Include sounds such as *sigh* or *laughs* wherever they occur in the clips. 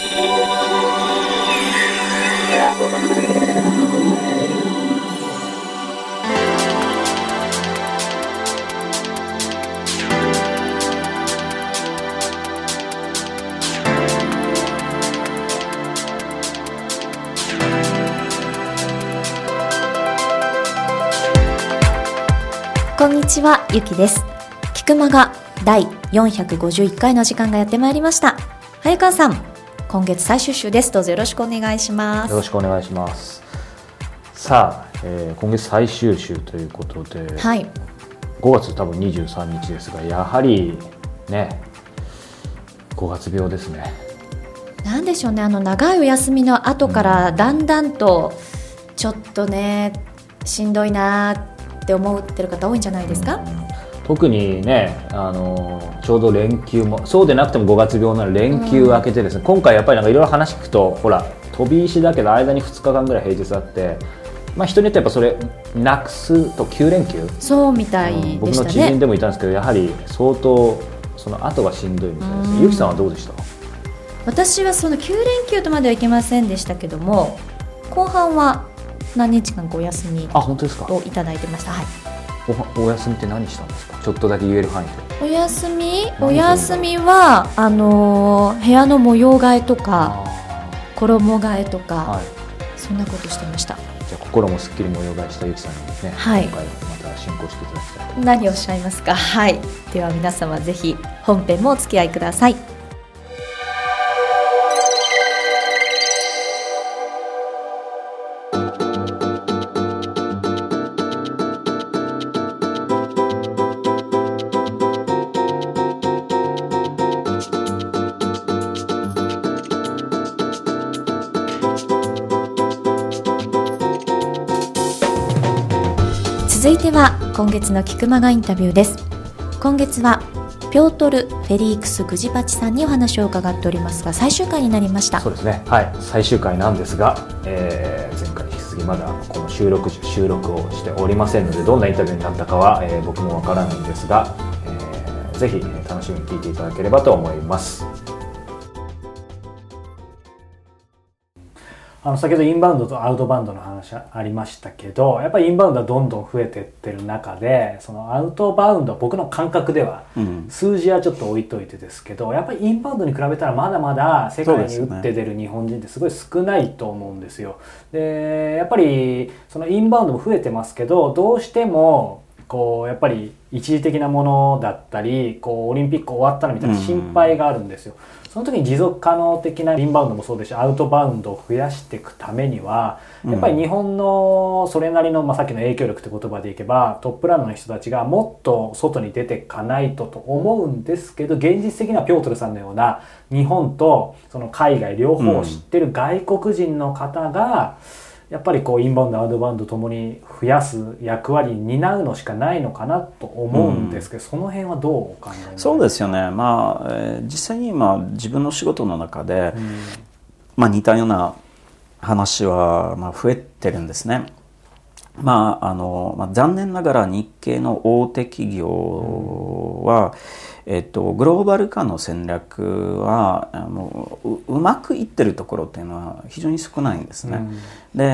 こんにちは、ゆきです。菊間が第451回の時間がやってまいりました。早川さん、今月最終週です。どうぞよろしくお願いします。よろしくお願いします。さあ、えー今月最終週ということで、はい。5月多分23日ですが、やはりね、5月病ですね。なんでしょうね、あの長いお休みの後からだんだんと、ちょっとね、しんどいなーって思ってる方多いんじゃないですか、うん特にね、あのーちょうど連休もそうでなくても5月病なら連休明けてですね、今回やっぱりなんかいろいろ話聞くとほら飛び石だけど間に2日間ぐらい平日あって、まあ、人によってやっぱそれなくすと9連休、そうみたい僕でしたね。の知人でもいたんですけどやはり相当その後がしんどいみたいですうん。ねゆきさんはどうでした？私はその9連休とまではいけませんでしたけども、後半は何日間かお休みあ本当ですか？をいただいてました。はい。おお休みって何したんですか？ちょっとだけ言える範囲で。お休み？何お休みはあのー部屋の模様替えとか衣替えとか、はい。そんなことしてました。じゃあ心もすっきり模様替えしたゆきさんにですね、はい。今回また進行していただきたいと何をおっしゃいますか？はい。では皆様ぜひ本編もお付き合いください今月の菊間がインタビューです。今月はピョートル・フェリークス・グジバチさんにお話を伺っておりますが最終回になりました。そうですね、はい、最終回なんですが、えー前回引き続きまだこの収録収録をしておりませんのでどんなインタビューになったかは、えー僕もわからないんですが、えーぜひ楽しみに聞いていただければと思います。あの先ほどインバウンドとアウトバウンドの話ありましたけどやっぱりインバウンドはどんどん増えていってる中でそのアウトバウンドは僕の感覚ではうん数字はちょっと置いといてですけどやっぱりインバウンドに比べたらまだまだ世界に打って出る日本人ってすごい少ないと思うんですよ。でやっぱりそのインバウンドも増えてますけどどうしてもこうやっぱり一時的なものだったりこうオリンピック終わったらみたいな心配があるんですよ。その時に持続可能的なインバウンドもそうですしアウトバウンドを増やしていくためにはやっぱり日本のそれなりの、まあ、さっきの影響力って言葉でいけばトップランナーの人たちがもっと外に出ていかないとと思うんですけど現実的にはピョートルさんのような日本とその海外両方を知ってる外国人の方が、やっぱりこうインバウンドアウトバウンドともに増やす役割に担うのしかないのかなと思うんですけど、その辺はどうお考えになりますか？そうですよね、まあえー実際に今自分の仕事の中で、まあ、似たような話は、まあ、増えてるんですね。まああのまあ、残念ながら日系の大手企業は、えっと、グローバル化の戦略はあのううまくいってるところっていうのは非常に少ないんですね。で、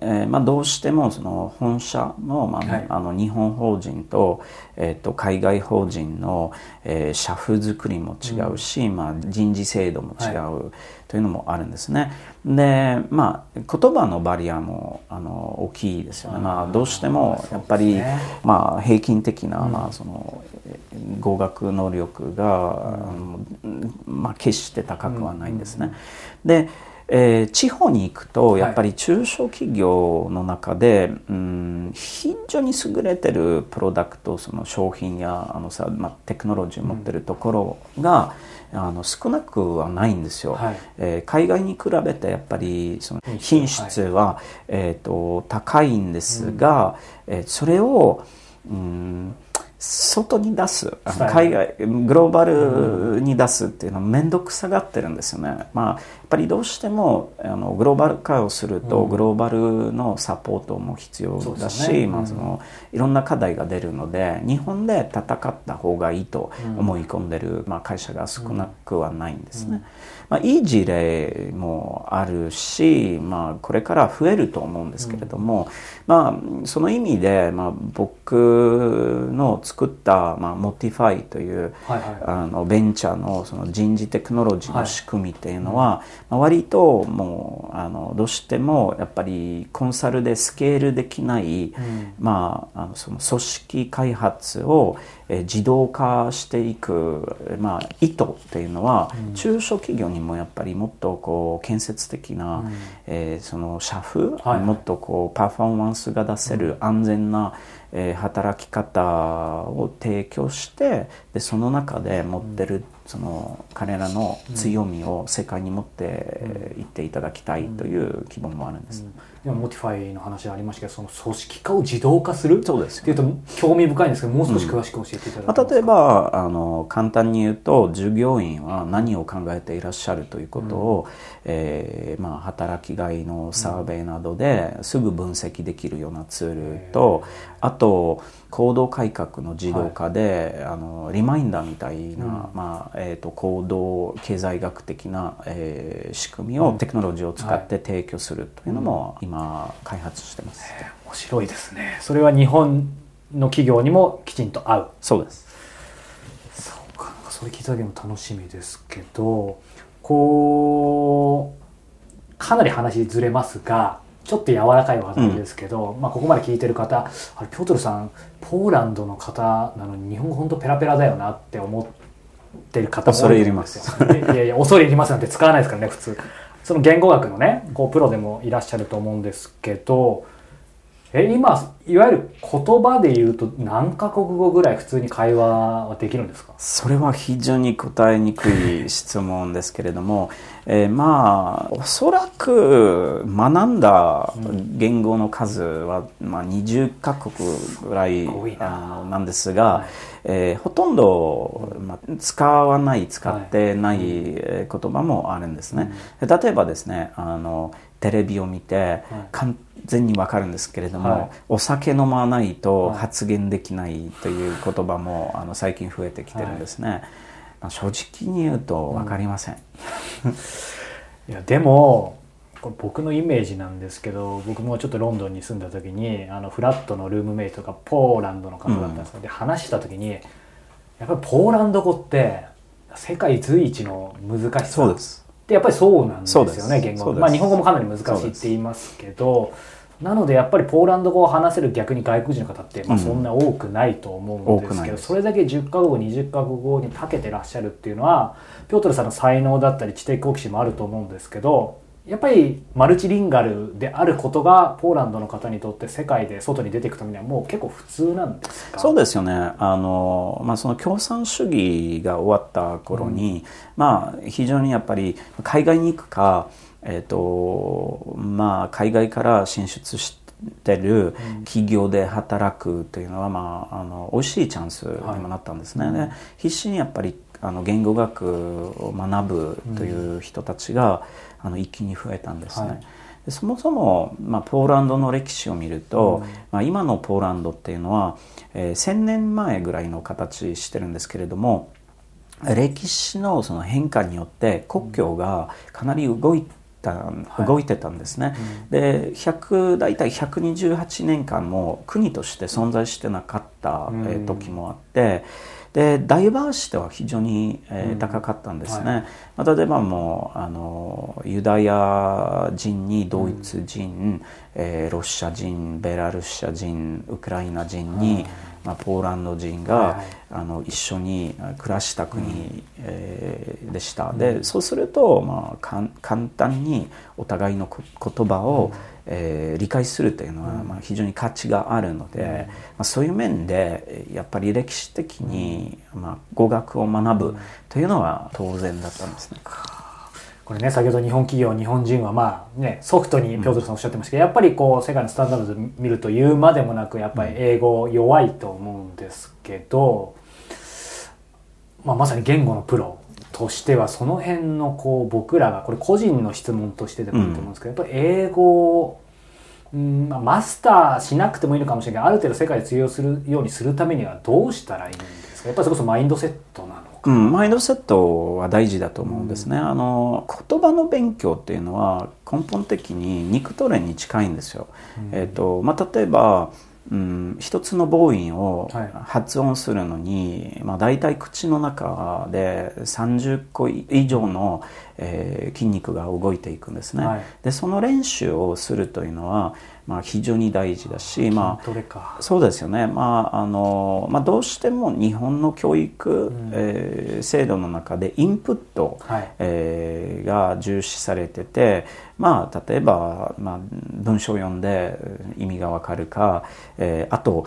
えーまあ、どうしてもその本社の,、まあはいあの日本法人と,、えー、と海外法人の、えー社風作りも違うし、まあ、人事制度も違う、というのもあるんですね。で、まあ、言葉のバリアもあの大きいですよね。まあ、どうしてもやっぱり、ねまあ、平均的な、まあ、そのえー語学能力が、あのまあ、決して高くはないんですね。でえー地方に行くとやっぱり中小企業の中で、うん、非常に優れてるプロダクトその商品やあのさ、まあ、テクノロジーを持ってるところが、あの少なくはないんですよ、はい。えー海外に比べてやっぱりその品品質質は、えー、と高いんですが、えーそれを、うん、外に出す海外グローバルに出すっていうのは面倒くさがってるんですよね、まあ、やっぱりどうしてもあのグローバル化をすると、うん。グローバルのサポートも必要だし、すね。うんまあ、そのいろんな課題が出るので日本で戦った方がいいと思い込んでる、まあ、会社が少なくはないんですね、まあ、いい事例もあるし、まあ、これから増えると思うんですけれども、まあ、その意味で、まあ、僕の作った、まあ、 Motify という、はいはい、あのベンチャーのその人事テクノロジーの仕組みっていうのは、はいまあ、割ともうあのどうしてもやっぱりコンサルでスケールできない、うん、まあ、あのその組織開発を自動化していく、まあ、意図っていうのは、うん、中小企業にもやっぱりもっとこう建設的な、うん、えー、その社風、はい、もっとこうパフォーマンスが出せる安全な、えー、働き方を提供してでその中で持ってる、その彼らの強みを世界に持っていっていただきたいという希望もあるんです。今 Motify の話ありましたけどその組織化を自動化するそうです、っていうと興味深いんですけどもう少し詳しく教えていただけますか、うん、例えばあの簡単に言うと従業員は何を考えていらっしゃるということを、うん、えー、まあ、働きがいのサーベイなどですぐ分析できるようなツールと、あと行動改革の自動化で、はい、あのリマインダーみたいな、うん、まあえーと、行動経済学的な、えー、仕組みを、テクノロジーを使って提供するというのも、今開発してます、面白いですね。それは日本の企業にもきちんと合う。そうです。そうか。それ聞いただけも楽しみですけどこうかなり話ずれますがちょっと柔らかいお話ですけど、うん、まあ、ここまで聞いてる方あれピョートルさんポーランドの方なのに日本語本当ペラペラだよなって思ってる方も多いと思うんですよ。いやいや恐れ入りますなんて使わないですからね普通。その言語学のねこうプロでもいらっしゃると思うんですけどえ今いわゆる言葉で言うと何カ国語ぐらい普通に会話はできるんですか？それは非常に答えにくい質問ですけれども、えー、まあおそらく学んだ言語の数は、まあ、20カ国ぐらいあのなんですが、はい、えー、ほとんど、まあ、使わない使ってない言葉もあるんですね。例えばですねあのテレビを見て完全にわかるんですけれども、はい、お酒飲まないと発言できないという言葉もあの最近増えてきてるんですね、はい、まあ、正直に言うと分かりません、うん、いやでもこれ僕のイメージなんですけど僕もちょっとロンドンに住んだ時にあのフラットのルームメイトがポーランドの方だったんですよ、うん、で話した時にやっぱりポーランド語って世界随一の難しさ。そうですでやっぱりそうなんですよね言語まあ日本語もかなり難しいって言いますけどなのでやっぱりポーランド語を話せる逆に外国人の方って、まあ、そんな多くないと思うんですけど、うん、それだけ10カ国語20カ国語に長けてらっしゃるっていうのはピョートルさんの才能だったり知的好奇心もあると思うんですけどやっぱりマルチリンガルであることがポーランドの方にとって世界で外に出ていくためにはもう結構普通なんですか？そうですよね。あの、まあ、その共産主義が終わった頃に、うん、まあ、非常にやっぱり海外に行くか、えーとまあ、海外から進出してる企業で働くというのは、まあ、あの美味しいチャンスにもなったんですね。はい、必死にやっぱりあの言語学を学ぶという人たちが、あの一気に増えたんですね。はいでそもそも、まあ、ポーランドの歴史を見ると、うん、まあ、今のポーランドっていうのは、えー、1000年前ぐらいの形してるんですけれども歴史のその変化によって国境がかなり動いた、うん、動いてたんですね。うん、で100大体128年間も国として存在してなかった、えー、時もあって。でダイバーシティは非常に、えー、高かったんですね、はい。まあ、例えばもうあのユダヤ人にドイツ人、うん、えー、ロシア人ベラルーシア人ウクライナ人に、まあ、ポーランド人が、はい、あの一緒に暮らした国、うん、えー、でした、でそうすると、まあ、か簡単にお互いの言葉を、うん。えー、理解するというのは、まあ、非常に価値があるので、まあ、そういう面でやっぱり歴史的に、まあ、語学を学ぶというのは当然だったんですね。これね先ほど日本企業日本人はまあねソフトにピョートルさんおっしゃってましたけど、やっぱりこう世界のスタンダードで見ると言うまでもなくやっぱり英語弱いと思うんですけど、まあ、まさに言語のプロとしてはその辺のこう僕らがこれ個人の質問としてでもいいと思うんですけど、やっぱり英語を、うんまあ、マスターしなくてもいいのかもしれないけどある程度世界で通用するようにするためにはどうしたらいいんですか？やっぱりそれこそマインドセットなのうん、マインドセットは大事だと思うんですね、あの言葉の勉強っていうのは根本的に肉トレに近いんですよ、えーとまあ、例えばうん、一つの母音をはい。発音するのに、まあ、大体口の中で30個以上の、えー筋肉が動いていくんですね、はい。でその練習をするというのは、まあ、非常に大事だし、まあ、どれかそうですよね、まああのまあ、どうしても日本の教育、えー制度の中でインプット、はい。えーが重視されてて、まあ、例えば、まあ、文章を読んで意味がわかるか、えーあと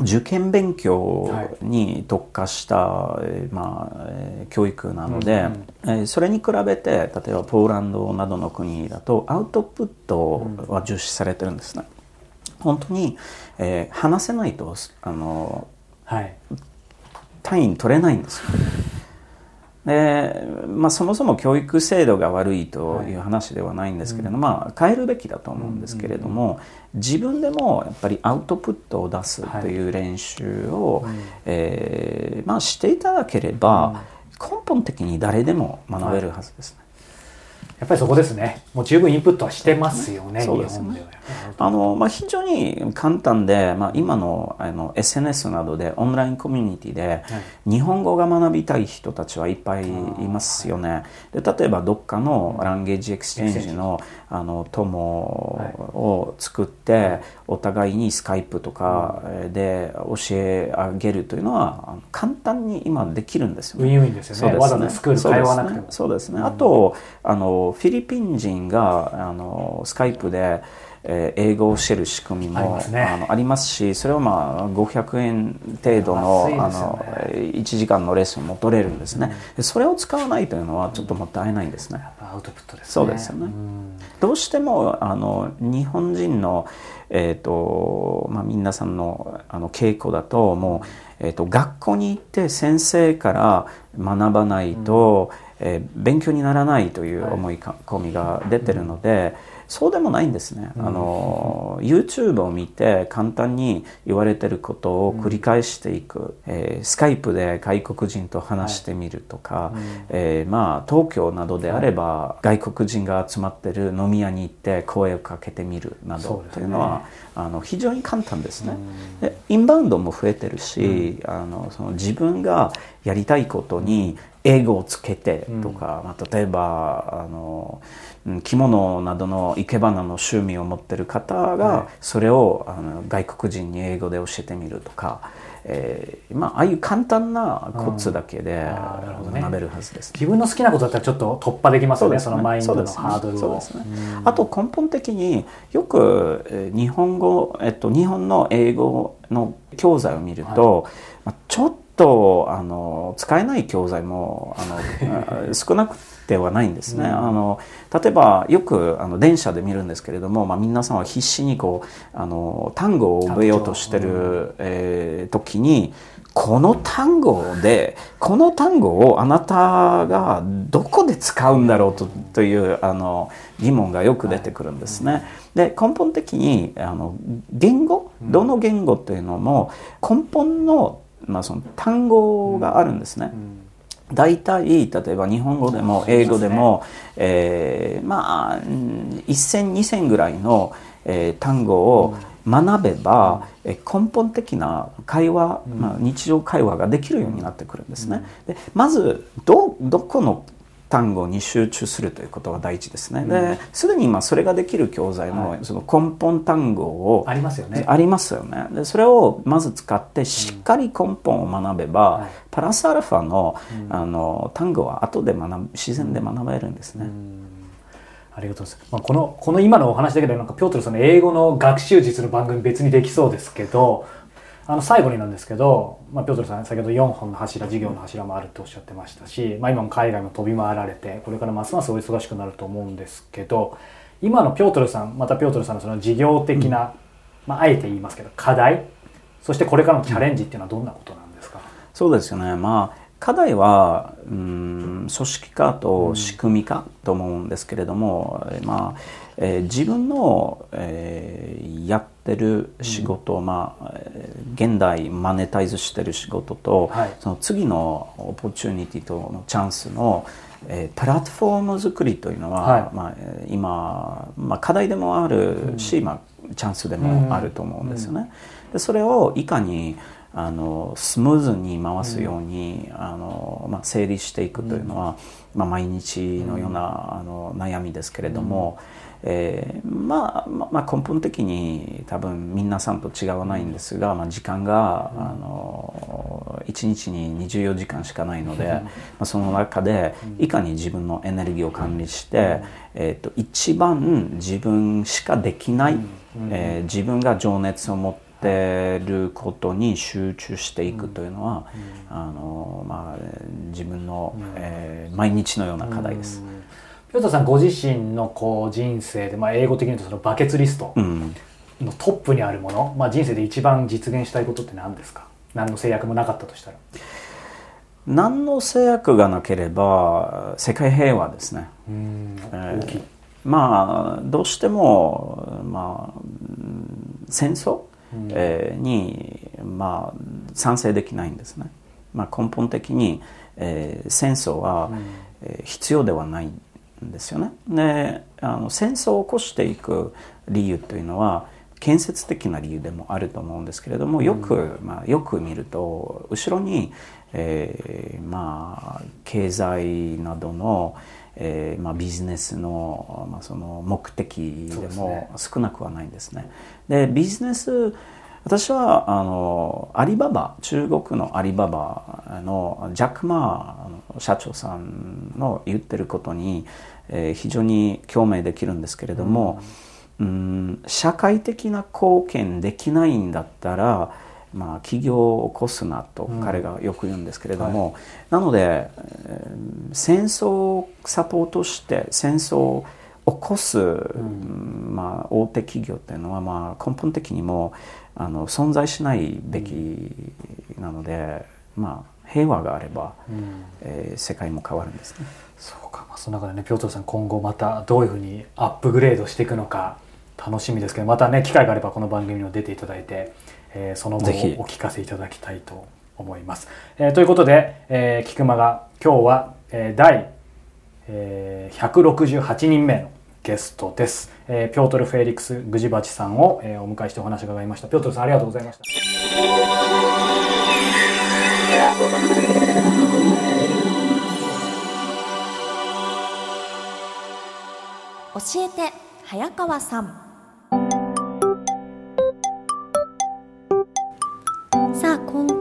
受験勉強に特化した、えーまあえー教育なので、えーそれに比べて例えばポーランドなどの国だとアウトプットは重視されてるんですね。本当に、えー話せないとあのはい単位取れないんですよ。でまあ、そもそも教育制度が悪いという話ではないんですけれども、まあ、変えるべきだと思うんですけれども、自分でもやっぱりアウトプットを出すという練習を、えーまあ、していただければ、根本的に誰でも学べるはずですね。やっぱりそこですね。もう十分インプットはしてますよねそうですね。日本ではあのまあ、非常に簡単で、まあ、今のあの SNS などでオンラインコミュニティで日本語が学びたい人たちはいっぱいいますよね。で例えばどっかの language exchange のあの友を作ってお互いに Skype とかで教え合えるというのは簡単に今できるんですよね。ウィンウィンですよね。わざわざスクール通わなくても。そうですね。あと、あの、フィリピン人が、あの、 Skype で、えー英語を教える仕組みもありますね。あのありますし、それはまあ500円程度の,、あ安いですよのね1時間のレッスンも取れるんですね、でそれを使わないというのはちょっともったいないんですね。アウトプットですね。そうですよね。ん。どうしてもあの日本人の、えーとまあ、皆さんのあの傾向だともう、えー、と学校に行って先生から学ばないと、えー勉強にならないという思い込みが出てるので、そうでもないんですね、あの YouTube を見て簡単に言われてることを繰り返していく、えースカイプで外国人と話してみるとか、えーまあ、東京などであれば、外国人が集まってる飲み屋に行って声をかけてみるなどというのはあの非常に簡単ですね。でインバウンドも増えてるし、あのその自分がやりたいことに英語をつけてとか、まあ、例えばあのうん着物などの生け花の趣味を持ってる方はがそれをあの外国人に英語で教えてみるとか、えーまあ、ああいう簡単なコツだけで学べるはずです。自分の好きなことだったらちょっと突破できますよねそね。のマインドのハードルを。あと根本的によくえー日本語、えっと、日本の英語の教材を見ると、まあ、ちょっとあの使えない教材もあのあ *laughs* 少なくてはないんですね。あの例えばよくあの電車で見るんですけれども、まあ、皆さんは必死にこうあの単語を覚えようとしてる、えー時にこの単語でこの単語をあなたがどこで使うんだろうとというあの疑問がよく出てくるんですね。で根本的にあの言語？どの言語というのも根本の,、まあその単語があるんですね。大体例えば日本語でも英語でも、えーまあうん1000、2000ぐらいの、えー単語を学べば、えー根本的な会話、まあ、日常会話ができるようになってくるんですね。でまずどどこの単語に集中するということが大事ですね。ですでに今それができる教材も、その根本単語をありますよね。ありますよね。でそれをまず使ってしっかり根本を学べば、はい。プラスアルファの,、あの単語は後で学ぶ自然で学べるんですね、ありがとうございます。まあ、この、この今のお話だけで、なんか、ピョートルさんの英語の学習術の番組別にできそうですけど、あの、最後になんですけど、まあ、ピョートルさん、先ほど4本の柱、事業の柱もあるっておっしゃってましたし、まあ、今も海外も飛び回られて、これからますますお忙しくなると思うんですけど、今のピョートルさん、またピョートルさんのその事業的な、まあ、あえて言いますけど、課題、そしてこれからのチャレンジっていうのはどんなことなんですか、そうですよね。まあ課題はうん組織化と仕組み化と思うんですけれども、うん、まあえー、自分の、えー、やってる仕事、うん、まあ、現代マネタイズしてる仕事と、はい、その次のオポチュニティとのチャンスの、えー、プラットフォーム作りというのは、はい、まあ、今、まあ、課題でもあるし、うん、まあ、チャンスでもあると思うんですよね。でそれをいかにあのスムーズに回すように、うん、あのまあ、整理していくというのは、うん、まあ、毎日のような、あの悩みですけれども、うん、えー、まあ、まあ、根本的に多分皆さんと違わないんですが、まあ、時間が、あの1日に24時間しかないので、まあ、その中でいかに自分のエネルギーを管理して、えーと、と一番自分しかできない、えー、自分が情熱を持ってってることに集中していくというのは、うん、あのまあ、自分の、うん、えー、毎日のような課題です。ピさんご自身のこう人生で、まあ、英語的に言うとそのバケツリストのトップにあるもの、まあ、人生で一番実現したいことって何ですか？何の制約もなかったとしたら。何の制約がなければ世界平和ですね。大きい。まあどうしても、まあ、戦争？えー、に、まあ、賛成できないんですね。まあ、根本的に、えー、戦争は、えー、必要ではないんですよね。であの戦争を起こしていく理由というのは建設的な理由でもあると思うんですけれどもよく、まあ、よく見ると後ろに、えー、まあ経済などの、えーまあ、ビジネスの,、まあその目的でも少なくはないんですね。で、ビジネス私はあのアリババ中国のアリババのジャック・マー社長さんの言ってることに、えー、非常に共鳴できるんですけれども、うん、うん社会的な貢献できないんだったらまあ、起業を起こすなと彼がよく言うんですけれども、うんはい、なので戦争をサポートして戦争を起こす、うん、まあ、大手企業っていうのは、まあ、根本的にもあの存在しないべきなので、まあ、平和があれば、うん、えー、世界も変わるんですね。そうか、まあ、その中でねピョートルさん今後またどういうふうにアップグレードしていくのか楽しみですけどまたね機会があればこの番組にも出ていただいてえー、その後お聞かせいただきたいと思います。えー、ということで、えー、菊間が今日は、えー、第、えー、168人目のゲストです。えー、ピョートル・フェリックス・グジバチさんを、えー、お迎えしてお話を伺いました。ピョートルさんありがとうございました。教えて早川さん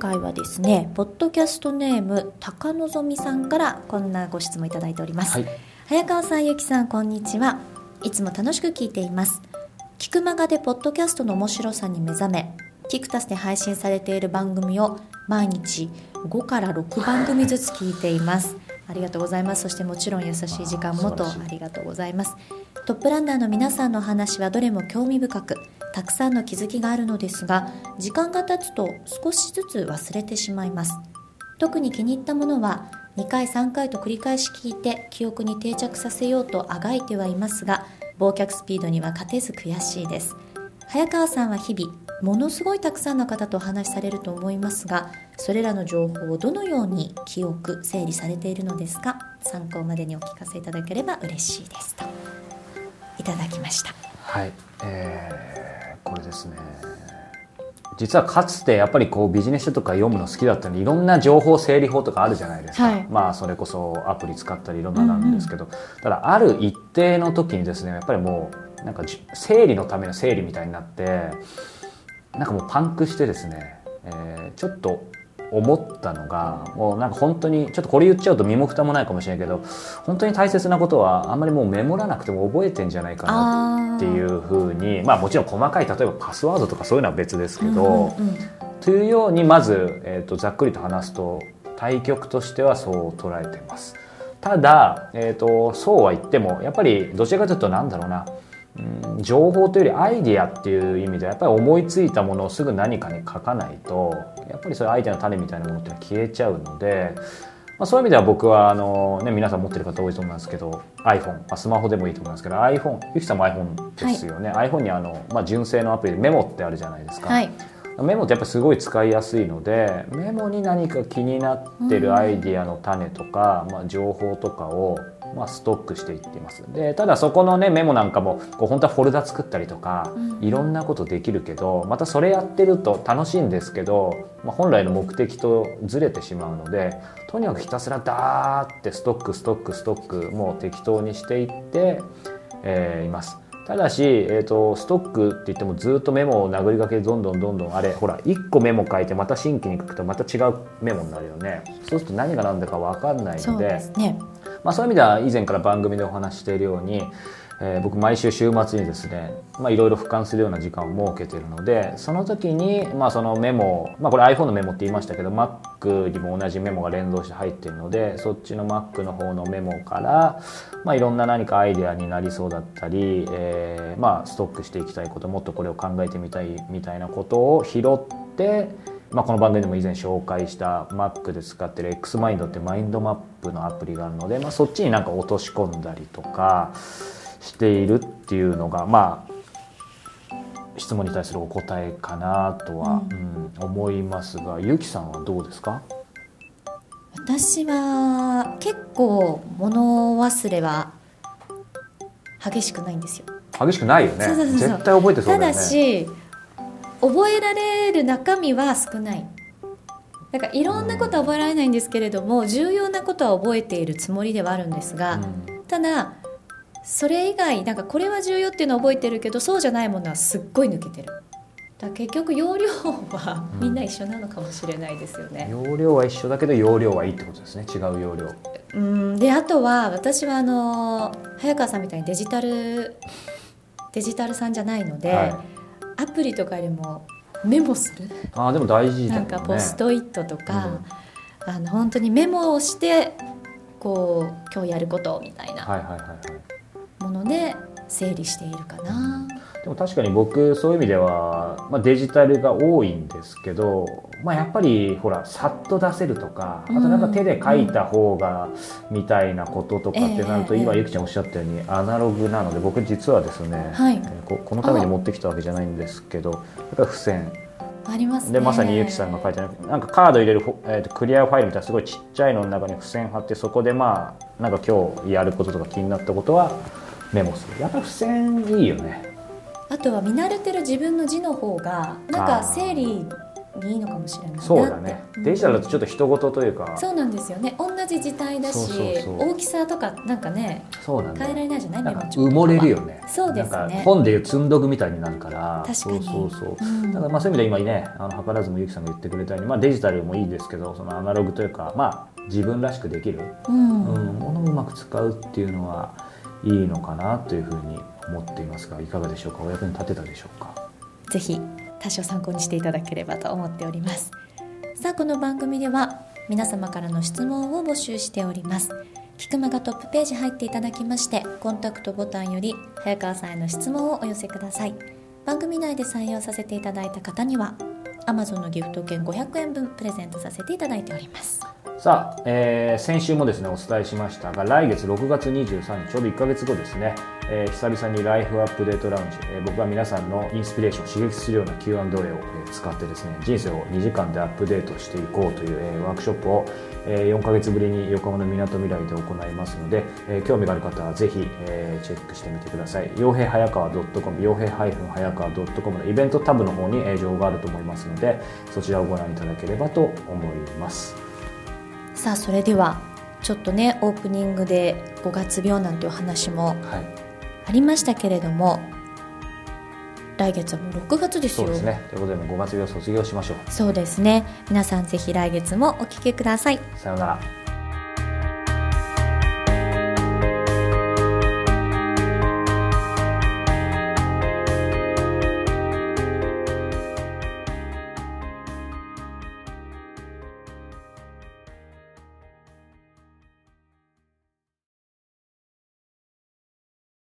回はですねポッドキャストネーム高望さんからこんなご質問いただいております、はい、早川さんゆきさんこんにちは。いつも楽しく聞いています。聞くまがでポッドキャストの面白さに目覚めキクタスで配信されている番組を毎日5から6番組ずつ聞いていますありがとうございます。そしてもちろん優しい時間もとありがとうございます。トップランナーの皆さんの話はどれも興味深くたくさんの気づきがあるのですが時間が経つと少しずつ忘れてしまいます。特に気に入ったものは2回3回と繰り返し聞いて記憶に定着させようとあがいてはいますが忘却スピードには勝てず悔しいです早川さんは日々ものすごいたくさんの方とお話しされると思いますがそれらの情報をどのように記憶整理されているのですか？参考までにお聞かせいただければ嬉しいですと。いただきました。はい、えーこれですね。実はかつてやっぱりこうビジネス書とか読むの好きだったのにいろんな情報整理法とかあるじゃないですか、はい、まあそれこそアプリ使ったりいろんななんですけど、うんうん、ただある一定の時にですねやっぱりもうなんか整理のための整理みたいになってなんかもうパンクしてですね、えー、ちょっと思ったのがもうなんか本当にちょっとこれ言っちゃうと身も蓋もないかもしれないけど本当に大切なことはあんまりもうメモらなくても覚えてんじゃないかなっていうふうにまあもちろん細かい例えばパスワードとかそういうのは別ですけど、うんうん、というようにまず、えーと、ざっくりと話すと対局としてはそう捉えてます。ただ、えーとそうは言ってもやっぱりどちらかというとなんだろうなうん、情報というよりアイディアっていう意味ではやっぱり思いついたものをすぐ何かに書かないとやっぱりそういうアイデアの種みたいなものって消えちゃうのでまあ、そういう意味では僕はあの、ね、皆さん持ってる方多いと思いますけど iPhone、まあ、スマホでもいいと思いますけど iPhone ゆきさんも iPhone ですよね、はい、iPhone にあの、まあ、純正のアプリでメモってあるじゃないですか、はい、メモってやっぱりすごい使いやすいのでメモに何か気になってるアイディアの種とか、まあ、情報とかをまあ、ストックしていっています。でただそこのねメモなんかもこう本当はフォルダ作ったりとか、いろんなことできるけどまたそれやってると楽しいんですけど、まあ、本来の目的とずれてしまうのでとにかくひたすらダーってストックストックストックもう適当にしていって、えー、います。ただし、えーと、ストックって言ってもずっとメモを殴りかけどんどんどんどんあれほら1個メモ書いてまた新規に書くとまた違うメモになるよね。そうすると何が何だか分かんないので、ね、まあ、そういう意味では以前から番組でお話しているように、えー、僕毎週週末にですねいろいろ俯瞰するような時間を設けているのでその時に、まあ、そのメモ、まあ、これ iPhone のメモって言いましたけど Mac にも同じメモが連動して入っているのでそっちの Mac の方のメモから、まあ、いろんな何かアイデアになりそうだったり、えー、まあ、ストックしていきたいこともっとこれを考えてみたいみたいなことを拾ってまあ、この番組でも以前紹介した Mac で使ってる XMind ってマインドマップのアプリがあるので、まあ、そっちになんか落とし込んだりとかしているっていうのがまあ質問に対するお答えかなとは、うん、うん、思いますがゆきさんはどうですか？私は結構物忘れは激しくないんですよ。激しくないよね。絶対覚えてそうだよね。ただし覚えられる中身は少ない。だからいろんなことは覚えられないんですけれども重要なことは覚えているつもりではあるんですが、ただそれ以外なんかこれは重要っていうのは覚えてるけどそうじゃないものはすっごい抜けてる。だ結局容量はみんな一緒なのかもしれないですよね、うん、容量は一緒だけど容量はいいってことですね。違う容量。うん。であとは私はあの早川さんみたいにデジタルデジタルさんじゃないので、はいアプリとかよりもメモする？あでも大事だ、ね、なんかポストイットとか、うん、あの本当にメモをしてこう今日やることみたいなもので整理しているかな。でも確かに僕そういう意味では、まあ、デジタルが多いんですけど、まあ、やっぱりほらさっと出せるとかあとなんか手で書いた方がみたいなこととかってなると、今ゆきちゃんおっしゃったようにアナログなので僕実はですね、はい、ここのために持ってきたわけじゃないんですけどやっぱり付箋。あります、ね、でまさにゆきさんが書いてあるなんかカード入れる、えーと、クリアファイルみたいなすごいちっちゃいのの中に付箋貼ってそこでまあなんか今日やることとか気になったことはメモする。やっぱり付箋いいよねあとは見慣れてる自分の字の方がなんか整理にいいのかもしれないそうだね、うん、デジタルだとちょっと人事というか。そうなんですよね。同じ字体だし大きさとかなんかねそうなん変えられないじゃない？メモ埋もれるよね。そうですね。本でいう積んどくみたいになるから確かに。そうそうそう、うん、だからまあそういう意味で今ね。あの図らずもゆきさんが言ってくれたように、まあ、デジタルもいいですけどそのアナログというかまあ自分らしくできる、うん、うん、ものをうまく使うっていうのはいいのかなというふうに思っていますがいかがでしょうか？お役に立てたでしょうか？ぜひ多少参考にしていただければと思っております。さあこの番組では皆様からの質問を募集しております。キクマがトップページ入っていただきましてコンタクトボタンより早川さんへの質問をお寄せください。番組内で採用させていただいた方には Amazon のギフト券500円分プレゼントさせていただいております。さあ、えー、先週もですねお伝えしましたが来月6月23日ちょうど1か月後ですね、えー、久々にライフアップデートラウンジ、えー、僕が皆さんのインスピレーションを刺激するような Q&A を、え使ってですね人生を2時間でアップデートしていこうという、えー、ワークショップを、えー、4か月ぶりに横浜のみなとみらいで行いますので、えー、興味がある方はぜひ、えー、チェックしてみてください。傭兵早川 .com 傭兵早川 .com のイベントタブの方に、えー、情報があると思いますのでそちらをご覧いただければと思います。さあそれではちょっとねオープニングで5月病なんていう話もありましたけれども、はい、来月はもう6月ですよ。そうですね。ということで5月病卒業しましょう。そうですね。皆さんぜひ来月もお聞きください。さようなら